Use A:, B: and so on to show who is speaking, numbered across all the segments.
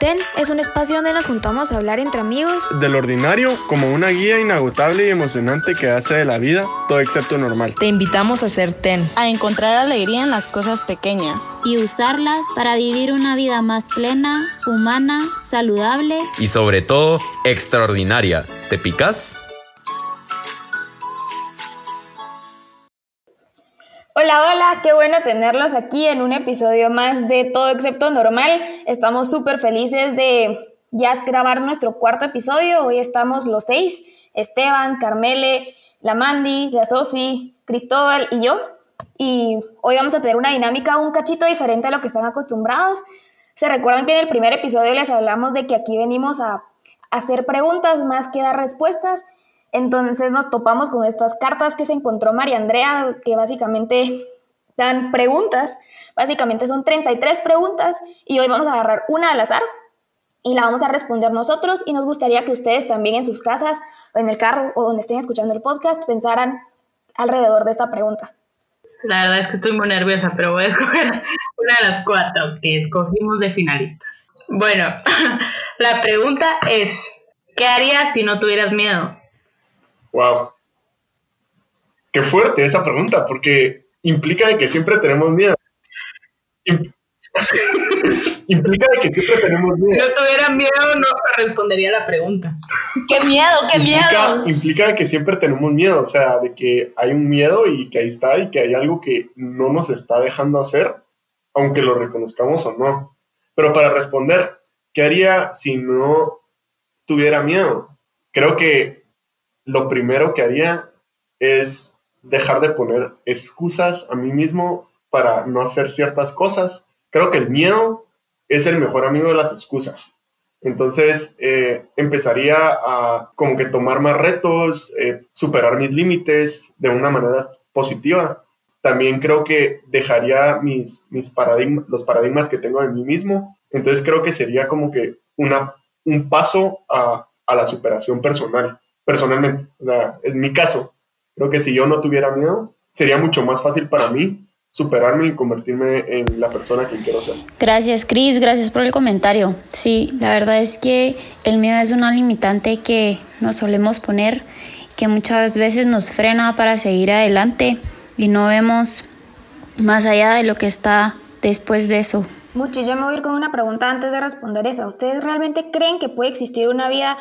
A: TEN es un espacio donde nos juntamos a hablar entre amigos
B: del ordinario como una guía inagotable y emocionante que hace de la vida todo excepto normal.
C: Te invitamos a ser TEN,
D: a encontrar alegría en las cosas pequeñas
E: y usarlas para vivir una vida más plena, humana, saludable
F: y sobre todo extraordinaria. ¿Te picas?
G: Hola, hola, qué bueno tenerlos aquí en un episodio más de Todo Excepto Normal. Estamos súper felices de ya grabar nuestro cuarto episodio. Hoy estamos los seis, Esteban, Carmele, la Mandy, la Sofi, Cristóbal y yo. Y hoy vamos a tener una dinámica un cachito diferente a lo que están acostumbrados. Se recuerdan que en el primer episodio les hablamos de que aquí venimos a hacer preguntas más que dar respuestas. Entonces nos topamos con estas cartas que se encontró María Andrea, que básicamente dan preguntas. Básicamente son 33 preguntas y hoy vamos a agarrar una al azar y la vamos a responder nosotros y nos gustaría que ustedes también en sus casas en el carro o donde estén escuchando el podcast pensaran alrededor de esta pregunta.
D: La verdad es que estoy muy nerviosa, pero voy a escoger una de las cuatro que escogimos de finalistas. Bueno, la pregunta es, ¿qué harías si no tuvieras miedo?
B: Wow. Qué fuerte esa pregunta, porque implica que siempre tenemos miedo. implica que siempre tenemos miedo.
D: Si no tuviera miedo, no respondería la pregunta.
G: ¡Qué miedo, qué
B: miedo! Implica que siempre tenemos miedo, o sea, de que hay un miedo y que ahí está y que hay algo que no nos está dejando hacer, aunque lo reconozcamos o no. Pero para responder, ¿qué haría si no tuviera miedo? Creo que lo primero que haría es dejar de poner excusas a mí mismo para no hacer ciertas cosas. Creo que el miedo es el mejor amigo de las excusas. Entonces eh, empezaría a como que tomar más retos, eh, superar mis límites de una manera positiva. También creo que dejaría mis, mis paradigmas, los paradigmas que tengo de mí mismo. Entonces creo que sería como que una, un paso a, a la superación personal personalmente. O sea, en mi caso, creo que si yo no tuviera miedo, sería mucho más fácil para mí superarme y convertirme en la persona que quiero ser.
E: Gracias, Cris, gracias por el comentario. Sí, la verdad es que el miedo es una limitante que nos solemos poner, que muchas veces nos frena para seguir adelante y no vemos más allá de lo que está después de eso.
G: Mucho, yo me voy a ir con una pregunta antes de responder esa. ¿Ustedes realmente creen que puede existir una vida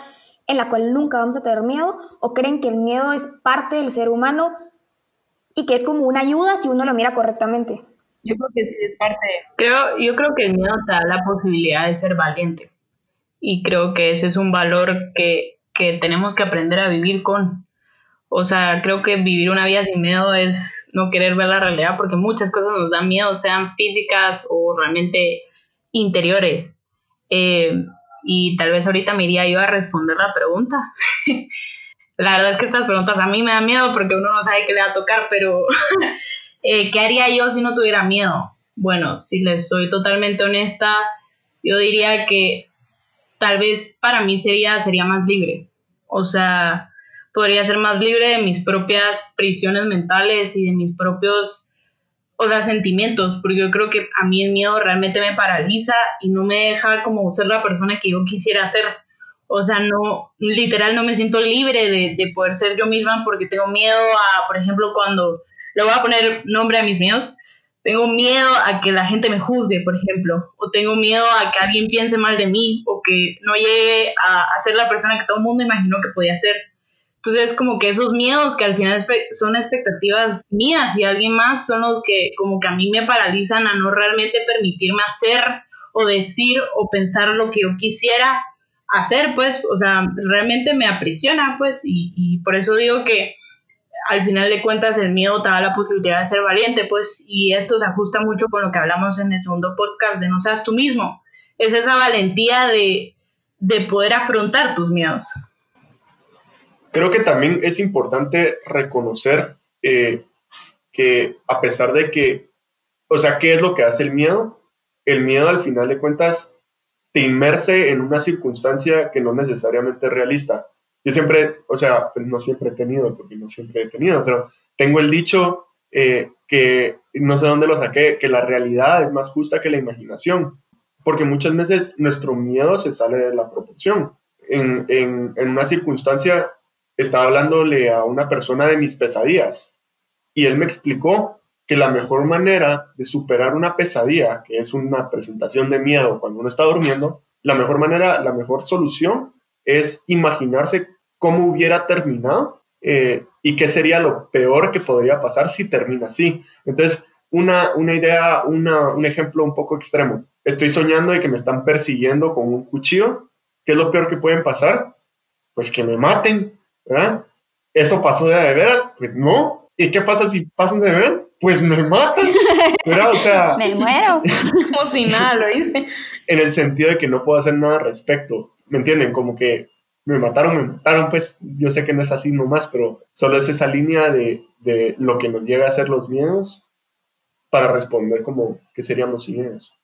G: en la cual nunca vamos a tener miedo o creen que el miedo es parte del ser humano y que es como una ayuda si uno lo mira correctamente.
D: Yo creo que sí es parte. Creo, yo creo que el miedo te da la posibilidad de ser valiente y creo que ese es un valor que, que tenemos que aprender a vivir con. O sea, creo que vivir una vida sin miedo es no querer ver la realidad porque muchas cosas nos dan miedo, sean físicas o realmente interiores. Eh, y tal vez ahorita me iría yo a responder la pregunta. la verdad es que estas preguntas a mí me dan miedo porque uno no sabe qué le va a tocar, pero eh, ¿qué haría yo si no tuviera miedo? Bueno, si les soy totalmente honesta, yo diría que tal vez para mí sería, sería más libre. O sea, podría ser más libre de mis propias prisiones mentales y de mis propios o sea, sentimientos, porque yo creo que a mí el miedo realmente me paraliza y no me deja como ser la persona que yo quisiera ser. O sea, no, literal no me siento libre de, de poder ser yo misma porque tengo miedo a, por ejemplo, cuando le voy a poner nombre a mis miedos, tengo miedo a que la gente me juzgue, por ejemplo, o tengo miedo a que alguien piense mal de mí, o que no llegue a ser la persona que todo el mundo imaginó que podía ser. Entonces, como que esos miedos que al final son expectativas mías y alguien más son los que como que a mí me paralizan a no realmente permitirme hacer o decir o pensar lo que yo quisiera hacer, pues, o sea, realmente me aprisiona, pues, y, por eso digo que al final de cuentas el miedo te da la posibilidad de ser valiente, pues, y esto se ajusta mucho con lo que hablamos en el segundo podcast de no seas tú mismo. Es esa valentía de, de poder afrontar tus miedos
B: creo que también es importante reconocer eh, que a pesar de que, o sea, ¿qué es lo que hace el miedo? El miedo al final de cuentas te inmerse en una circunstancia que no necesariamente es realista. Yo siempre, o sea, pues no siempre he tenido, porque no siempre he tenido, pero tengo el dicho eh, que no sé dónde lo saqué, que la realidad es más justa que la imaginación. porque muchas veces nuestro miedo se sale de la proporción. En, en, en una circunstancia estaba hablándole a una persona de mis pesadillas y él me explicó que la mejor manera de superar una pesadilla, que es una presentación de miedo cuando uno está durmiendo, la mejor manera, la mejor solución es imaginarse cómo hubiera terminado eh, y qué sería lo peor que podría pasar si termina así. Entonces, una, una idea, una, un ejemplo un poco extremo. Estoy soñando de que me están persiguiendo con un cuchillo. ¿Qué es lo peor que pueden pasar? Pues que me maten, ¿verdad? ¿Eso pasó de, de veras? Pues no. ¿Y qué pasa si pasan de veras? Pues me matan, ¿verdad? O sea...
E: me muero.
C: Como si nada lo hice.
B: En el sentido de que no puedo hacer nada al respecto. ¿Me entienden? Como que me mataron, me mataron, pues yo sé que no es así nomás, pero solo es esa línea de, de lo que nos llega a ser los miedos para responder como que seríamos sin ellos.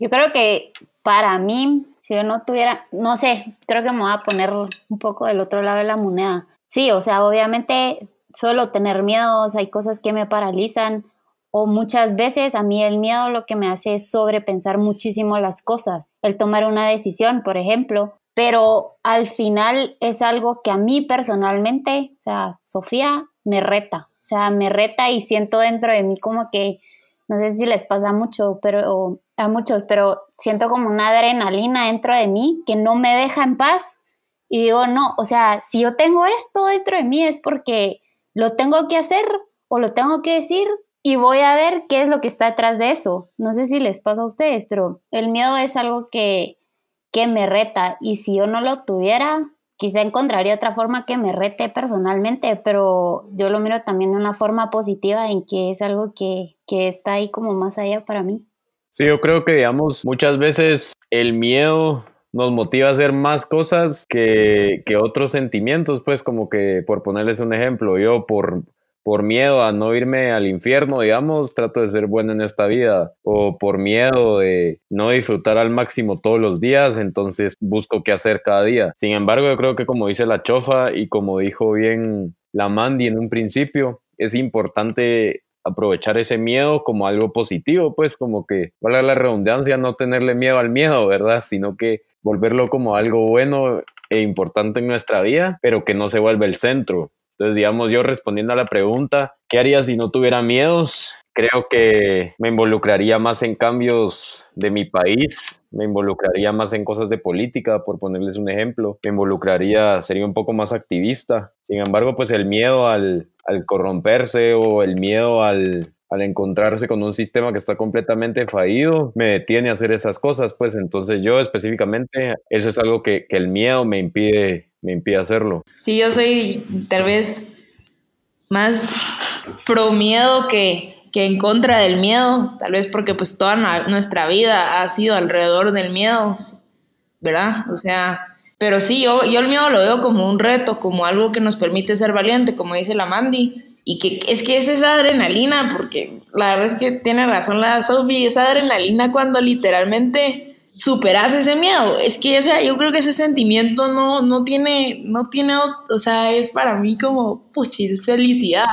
E: Yo creo que para mí, si yo no tuviera, no sé, creo que me voy a poner un poco del otro lado de la moneda. Sí, o sea, obviamente suelo tener miedos, hay cosas que me paralizan o muchas veces a mí el miedo lo que me hace es sobrepensar muchísimo las cosas, el tomar una decisión, por ejemplo, pero al final es algo que a mí personalmente, o sea, Sofía me reta, o sea, me reta y siento dentro de mí como que no sé si les pasa mucho, pero a muchos, pero siento como una adrenalina dentro de mí que no me deja en paz. Y digo, no, o sea, si yo tengo esto dentro de mí es porque lo tengo que hacer o lo tengo que decir y voy a ver qué es lo que está detrás de eso. No sé si les pasa a ustedes, pero el miedo es algo que, que me reta y si yo no lo tuviera, quizá encontraría otra forma que me rete personalmente, pero yo lo miro también de una forma positiva en que es algo que, que está ahí como más allá para mí.
F: Sí, yo creo que, digamos, muchas veces el miedo nos motiva a hacer más cosas que, que otros sentimientos, pues como que, por ponerles un ejemplo, yo por por miedo a no irme al infierno, digamos, trato de ser bueno en esta vida, o por miedo de no disfrutar al máximo todos los días, entonces busco qué hacer cada día. Sin embargo, yo creo que como dice la chofa y como dijo bien la Mandy en un principio, es importante aprovechar ese miedo como algo positivo, pues como que, valga la redundancia, no tenerle miedo al miedo, ¿verdad? Sino que volverlo como algo bueno e importante en nuestra vida, pero que no se vuelva el centro. Entonces, digamos, yo respondiendo a la pregunta, ¿qué haría si no tuviera miedos? Creo que me involucraría más en cambios de mi país, me involucraría más en cosas de política, por ponerles un ejemplo, me involucraría, sería un poco más activista. Sin embargo, pues el miedo al, al corromperse o el miedo al, al encontrarse con un sistema que está completamente fallido, me detiene a hacer esas cosas, pues entonces yo específicamente, eso es algo que, que el miedo me impide me impide hacerlo.
C: Sí, yo soy tal vez más pro miedo que, que en contra del miedo, tal vez porque pues toda nuestra vida ha sido alrededor del miedo, ¿verdad? O sea, pero sí, yo, yo el miedo lo veo como un reto, como algo que nos permite ser valiente, como dice la Mandy, y que es que es esa adrenalina, porque la verdad es que tiene razón la Sophie, esa adrenalina cuando literalmente superas ese miedo. Es que ese, yo creo que ese sentimiento no, no tiene, no tiene, o sea, es para mí como, puchis, felicidad.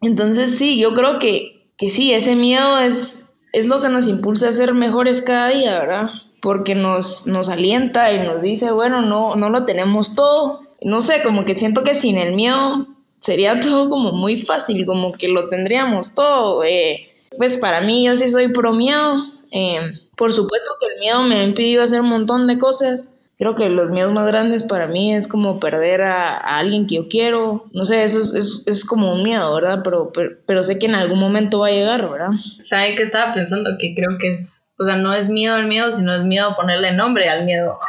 C: Entonces sí, yo creo que, que sí, ese miedo es, es lo que nos impulsa a ser mejores cada día, ¿verdad? Porque nos, nos alienta y nos dice, bueno, no, no lo tenemos todo. No sé, como que siento que sin el miedo sería todo como muy fácil, como que lo tendríamos todo. Eh. Pues para mí yo sí soy pro miedo. Eh, por supuesto que el miedo me ha impedido hacer un montón de cosas. Creo que los miedos más grandes para mí es como perder a, alguien que yo quiero. No sé, eso es, es, como un miedo, ¿verdad? Pero, pero, sé que en algún momento va a llegar, ¿verdad? ¿Saben qué estaba pensando? Que creo que es, o sea, no es miedo al miedo, sino es miedo a ponerle nombre al miedo.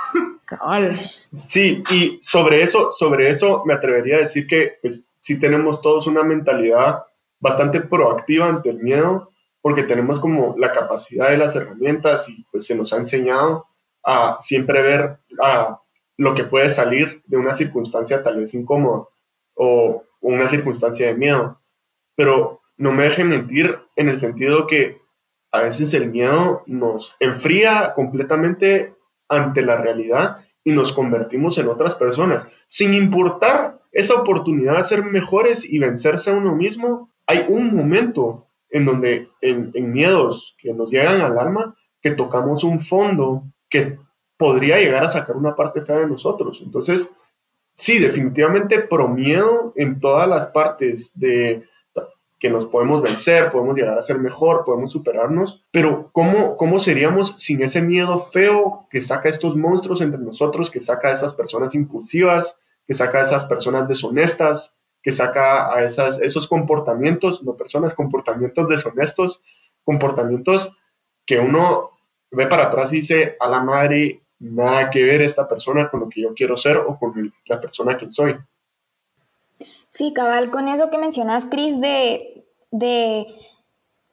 C: Cabal.
B: Sí, y sobre eso, sobre eso me atrevería a decir que pues, sí tenemos todos una mentalidad bastante proactiva ante el miedo porque tenemos como la capacidad de las herramientas y pues se nos ha enseñado a siempre ver a lo que puede salir de una circunstancia tal vez incómoda o una circunstancia de miedo. Pero no me dejen mentir en el sentido que a veces el miedo nos enfría completamente ante la realidad y nos convertimos en otras personas. Sin importar esa oportunidad de ser mejores y vencerse a uno mismo, hay un momento en donde en, miedos que nos llegan al alma, que tocamos un fondo que podría llegar a sacar una parte fea de nosotros. Entonces, sí, definitivamente pro miedo en todas las partes de que nos podemos vencer, podemos llegar a ser mejor, podemos superarnos, pero ¿cómo, ¿cómo seríamos sin ese miedo feo que saca estos monstruos entre nosotros, que saca a esas personas impulsivas, que saca a esas personas deshonestas, que saca a esas, esos comportamientos, no personas, comportamientos deshonestos, comportamientos que uno ve para atrás y dice, a la madre, nada que ver esta persona con lo que yo quiero ser o con la persona que soy.
G: Sí, cabal, con eso que mencionas, Cris, de, de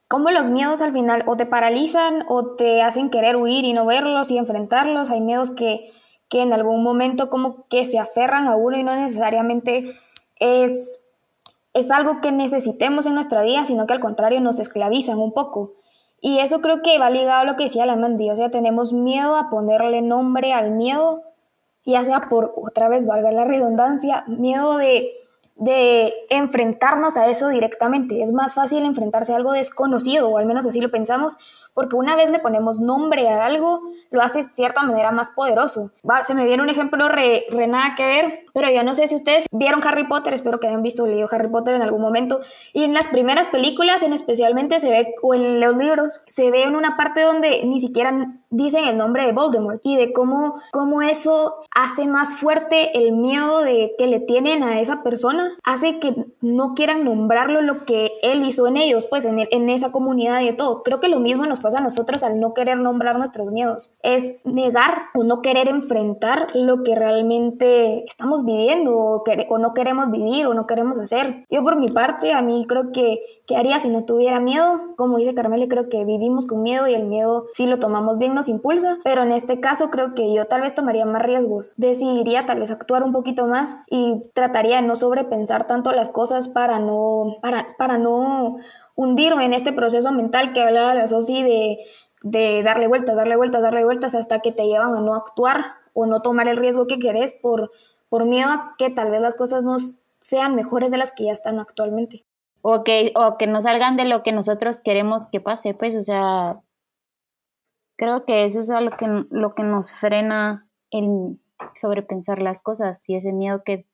G: cómo los miedos al final o te paralizan o te hacen querer huir y no verlos y enfrentarlos. Hay miedos que, que en algún momento como que se aferran a uno y no necesariamente es, es algo que necesitemos en nuestra vida, sino que al contrario nos esclavizan un poco. Y eso creo que va ligado a lo que decía la Mandy, o sea, tenemos miedo a ponerle nombre al miedo, ya sea por, otra vez, valga la redundancia, miedo de, de enfrentarnos a eso directamente. Es más fácil enfrentarse a algo desconocido, o al menos así lo pensamos, porque una vez le ponemos nombre a algo, lo hace de cierta manera más poderoso. se me viene un ejemplo re, nada que ver, pero yo no sé si ustedes vieron Harry Potter, espero que hayan visto o leído Harry Potter en algún momento, y en las primeras películas en especialmente se ve, o en los libros, se ve en una parte donde ni siquiera dicen el nombre de Voldemort y de cómo, cómo eso hace más fuerte el miedo de que le tienen a esa persona, hace que no quieran nombrarlo lo que él hizo en ellos, pues en, en esa comunidad y todo. Creo que lo mismo nos pasa a nosotros al no querer nombrar nuestros miedos. Es negar o no querer enfrentar lo que realmente estamos viviendo o, no queremos vivir o no queremos hacer. Yo por mi parte, a mí creo que, ¿qué haría si no tuviera miedo? Como dice Carmela, creo que vivimos con miedo y el miedo, si lo tomamos bien, nos impulsa. Pero en este caso creo que yo tal vez tomaría más riesgos. Decidiría tal vez actuar un poquito más y trataría de no sobrepensar tanto las cosas para no, para, para no hundirme en este proceso mental que hablaba la Sofi de, de darle vueltas, darle vueltas, darle vueltas hasta que te llevan a no actuar o no tomar el riesgo que querés por, por miedo a que tal vez las cosas no sean mejores de las que ya están actualmente.
E: O que, o que no salgan de lo que nosotros queremos que pase, pues, o sea, creo que eso es lo que, lo que nos frena en sobrepensar las cosas y ese miedo que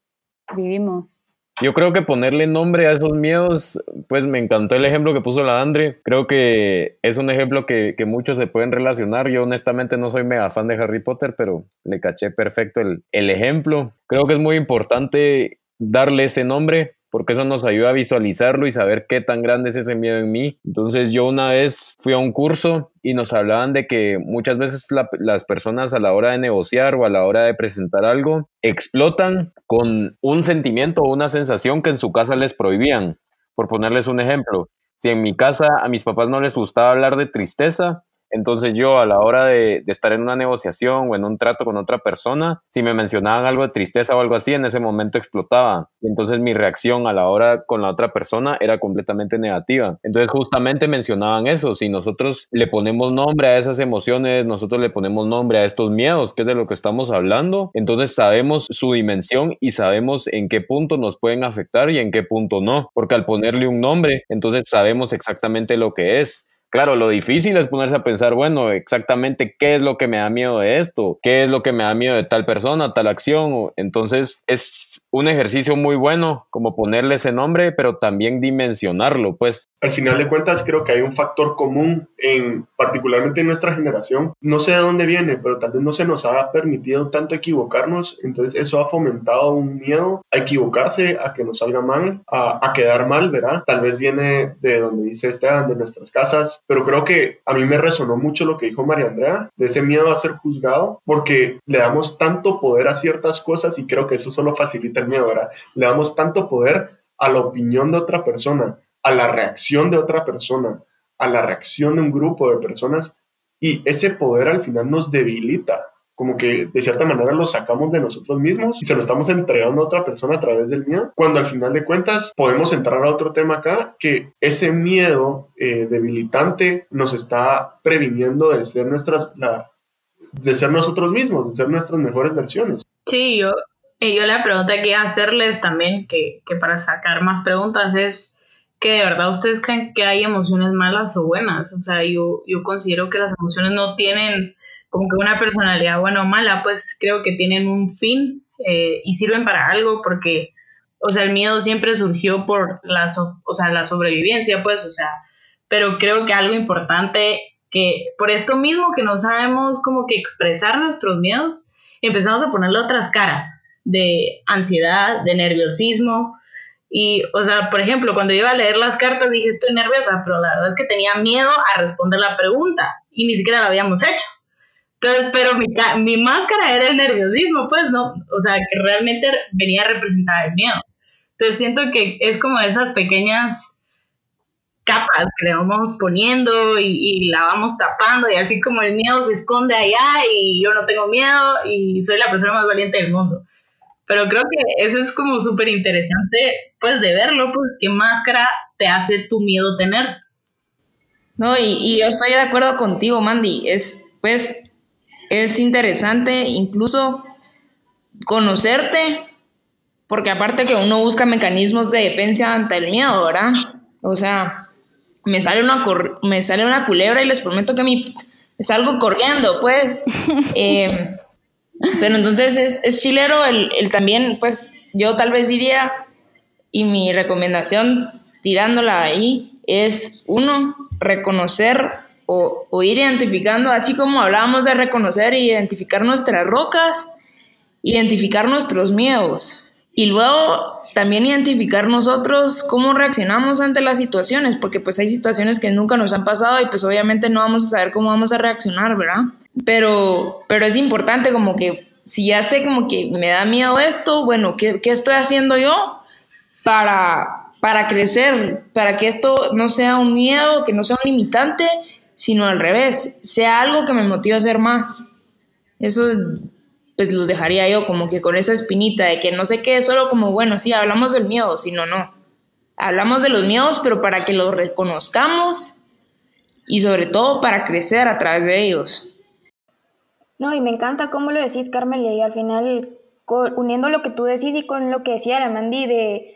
E: vivimos.
F: Yo creo que ponerle nombre a esos miedos, pues me encantó el ejemplo que puso la Andre. Creo que es un ejemplo que, que muchos se pueden relacionar. Yo honestamente no soy mega fan de Harry Potter, pero le caché perfecto el, el ejemplo. Creo que es muy importante darle ese nombre porque eso nos ayuda a visualizarlo y saber qué tan grande es ese miedo en mí. Entonces yo una vez fui a un curso y nos hablaban de que muchas veces las personas a la hora de negociar o a la hora de presentar algo explotan con un sentimiento o una sensación que en su casa les prohibían. Por ponerles un ejemplo, si en mi casa a mis papás no les gustaba hablar de tristeza, entonces yo a la hora de, estar en una negociación o en un trato con otra persona, si me mencionaban algo de tristeza o algo así, en ese momento explotaba. Y entonces mi reacción a la hora con la otra persona era completamente negativa. Entonces justamente mencionaban eso, si nosotros le ponemos nombre a esas emociones, nosotros le ponemos nombre a estos miedos, que es de lo que estamos hablando, entonces sabemos su dimensión y sabemos en qué punto nos pueden afectar y en qué punto no. Porque al ponerle un nombre, entonces sabemos exactamente lo que es. Claro, lo difícil es ponerse a pensar, bueno, exactamente qué es lo que me da miedo de esto, qué es lo que me da miedo de tal persona, tal acción. Entonces es un ejercicio muy bueno como ponerle ese nombre, pero también dimensionarlo, pues.
B: Al final de cuentas, creo que hay un factor común en, particularmente en nuestra generación. No sé de dónde viene, pero tal vez no se nos ha permitido tanto equivocarnos. Entonces eso ha fomentado un miedo a equivocarse, a que nos salga mal, a, a quedar mal, ¿verdad? Tal vez viene de donde dice Esteban, de nuestras casas pero creo que a mí me resonó mucho lo que dijo María Andrea, de ese miedo a ser juzgado, porque le damos tanto poder a ciertas cosas y creo que eso solo facilita el miedo, ¿verdad? Le damos tanto poder a la opinión de otra persona, a la reacción de otra persona, a la reacción de un grupo de personas y ese poder al final nos debilita como que de cierta manera lo sacamos de nosotros mismos y se lo estamos entregando a otra persona a través del miedo, cuando al final de cuentas podemos entrar a otro tema acá, que ese miedo eh, debilitante nos está previniendo de ser, nuestras, de ser nosotros mismos, de ser nuestras mejores versiones.
D: Sí, yo, yo la pregunta que hacerles también, que, que para sacar más preguntas es, que de verdad ustedes creen que hay emociones malas o buenas. O sea, yo, yo considero que las emociones no tienen como que una personalidad buena o mala, pues creo que tienen un fin eh, y sirven para algo porque, o sea, el miedo siempre surgió por la, o sea, la sobrevivencia, pues, o sea, pero creo que algo importante que por esto mismo que no sabemos como que expresar nuestros miedos, empezamos a ponerle otras caras de ansiedad, de nerviosismo. Y, o sea, por ejemplo, cuando iba a leer las cartas dije, estoy nerviosa, pero la verdad es que tenía miedo a responder la pregunta y ni siquiera la habíamos hecho. Entonces, pero mi, mi máscara era el nerviosismo, pues, ¿no? O sea, que realmente venía a representar el miedo. Entonces, siento que es como esas pequeñas capas que le vamos poniendo y, y, la vamos tapando y así como el miedo se esconde allá y yo no tengo miedo y soy la persona más valiente del mundo. Pero creo que eso es como súper interesante, pues, de verlo, pues, qué máscara te hace tu miedo tener.
C: No, y, y yo estoy de acuerdo contigo, Mandy. Es, pues, es interesante incluso conocerte, porque aparte que uno busca mecanismos de defensa ante el miedo, ¿verdad? O sea, me sale una, me sale una culebra y les prometo que me salgo corriendo, pues. Eh, pero entonces es, es chilero el, el, también, pues yo tal vez diría, y mi recomendación tirándola ahí, es uno, reconocer o, ir identificando, así como hablábamos de reconocer e identificar nuestras rocas, identificar nuestros miedos y luego también identificar nosotros cómo reaccionamos ante las situaciones, porque pues hay situaciones que nunca nos han pasado y pues obviamente no vamos a saber cómo vamos a reaccionar, ¿verdad? Pero, pero es importante como que si ya sé como que me da miedo esto, bueno, ¿qué, qué estoy haciendo yo para, para crecer, para que esto no sea un miedo, que no sea un limitante sino al revés, sea algo que me motive a hacer más. Eso pues los dejaría yo como que con esa espinita de que no sé qué, solo como, bueno, sí, hablamos del miedo, sino no. Hablamos de los miedos, pero para que los reconozcamos y sobre todo para crecer a través de ellos.
G: No, y me encanta cómo lo decís, Carmen, y al final, uniendo lo que tú decís y con lo que decía la Mandy de,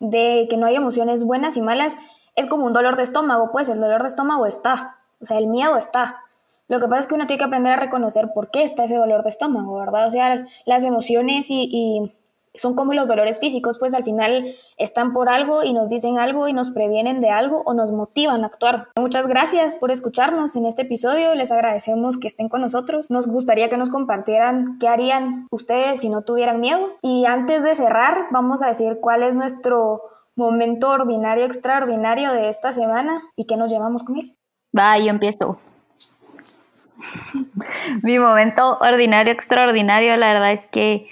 G: de que no hay emociones buenas y malas, es como un dolor de estómago, pues el dolor de estómago está, o sea, el miedo está. Lo que pasa es que uno tiene que aprender a reconocer por qué está ese dolor de estómago, ¿verdad? O sea, las emociones y, son como los dolores físicos, pues al final están por algo y nos dicen algo y nos previenen de algo o nos motivan a actuar. Muchas gracias por escucharnos en este episodio, les agradecemos que estén con nosotros. Nos gustaría que nos compartieran qué harían ustedes si no tuvieran miedo. Y antes de cerrar, vamos a decir cuál es nuestro momento ordinario, extraordinario de esta semana y qué nos llevamos con él.
E: Va, yo empiezo. mi momento ordinario, extraordinario, la verdad es que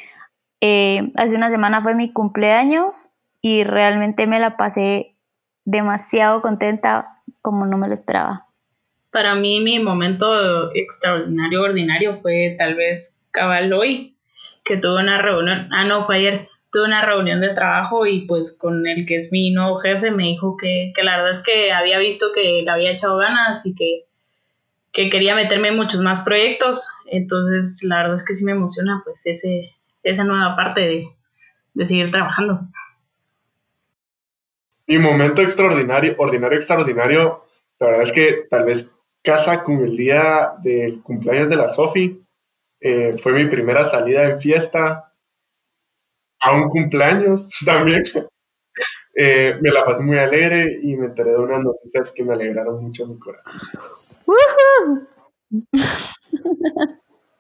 E: eh, hace una semana fue mi cumpleaños y realmente me la pasé demasiado contenta como no me lo esperaba.
D: Para mí mi momento extraordinario, ordinario fue tal vez cabal hoy, que tuve una reunión, ah no, fue ayer, tuve una reunión de trabajo y pues con el que es mi nuevo jefe me dijo que, la verdad es que había visto que le había echado ganas y que, quería meterme en muchos más proyectos. Entonces la verdad es que sí me emociona pues ese, esa nueva parte de, de seguir trabajando.
B: Mi momento extraordinario, ordinario, extraordinario, la verdad es que tal vez casa con el día del cumpleaños de la Sofi. Eh, fue mi primera salida en fiesta, a un cumpleaños también. Eh, me la pasé muy alegre y me enteré de unas noticias que me alegraron mucho mi corazón.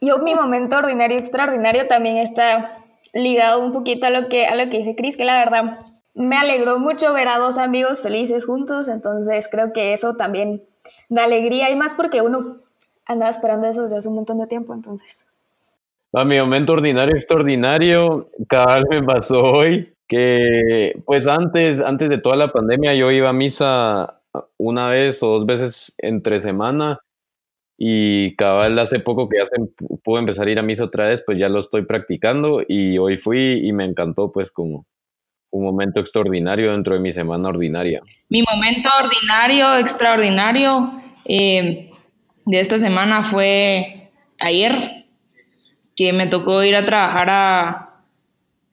G: Yo mi momento ordinario extraordinario también está ligado un poquito a lo que a lo que dice Cris, que la verdad me alegró mucho ver a dos amigos felices juntos, entonces creo que eso también da alegría y más porque uno andaba esperando eso desde hace un montón de tiempo, entonces.
F: A mi momento ordinario, extraordinario, vez me pasó hoy que, pues antes, antes de toda la pandemia, yo iba a misa una vez o dos veces entre semana y cabal hace poco que ya se pude empezar a ir a misa otra vez, pues ya lo estoy practicando y hoy fui y me encantó pues como un momento extraordinario dentro de mi semana ordinaria.
C: Mi momento ordinario, extraordinario eh, de esta semana fue ayer que me tocó ir a trabajar a,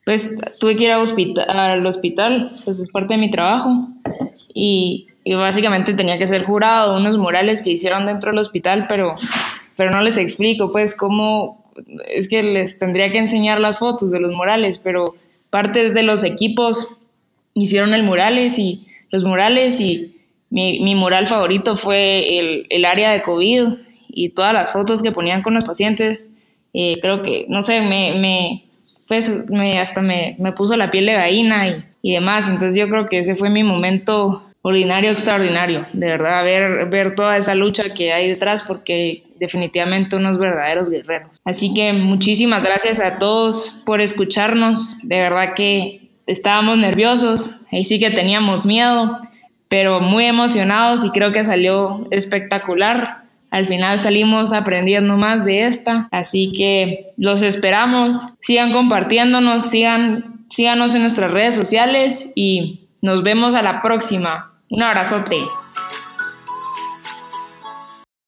C: pues tuve que ir a hospital, al hospital, pues es parte de mi trabajo. y, básicamente tenía que ser jurado unos murales que hicieron dentro del hospital, pero, pero no les explico pues cómo, es que les tendría que enseñar las fotos de los murales, pero partes de los equipos hicieron el murales y los murales y mi, mi mural favorito fue el, el, área de COVID y todas las fotos que ponían con los pacientes. Eh, creo que, no sé, me, me pues me, hasta me, me, puso la piel de gallina y, y, demás. Entonces yo creo que ese fue mi momento ordinario, extraordinario. De verdad, ver, ver toda esa lucha que hay detrás porque definitivamente unos verdaderos guerreros. Así que muchísimas gracias a todos por escucharnos. De verdad que estábamos nerviosos, ahí sí que teníamos miedo, pero muy emocionados y creo que salió espectacular. Al final salimos aprendiendo más de esta, así que los esperamos. Sigan compartiéndonos, sigan, síganos en nuestras redes sociales y nos vemos a la próxima. Un abrazote.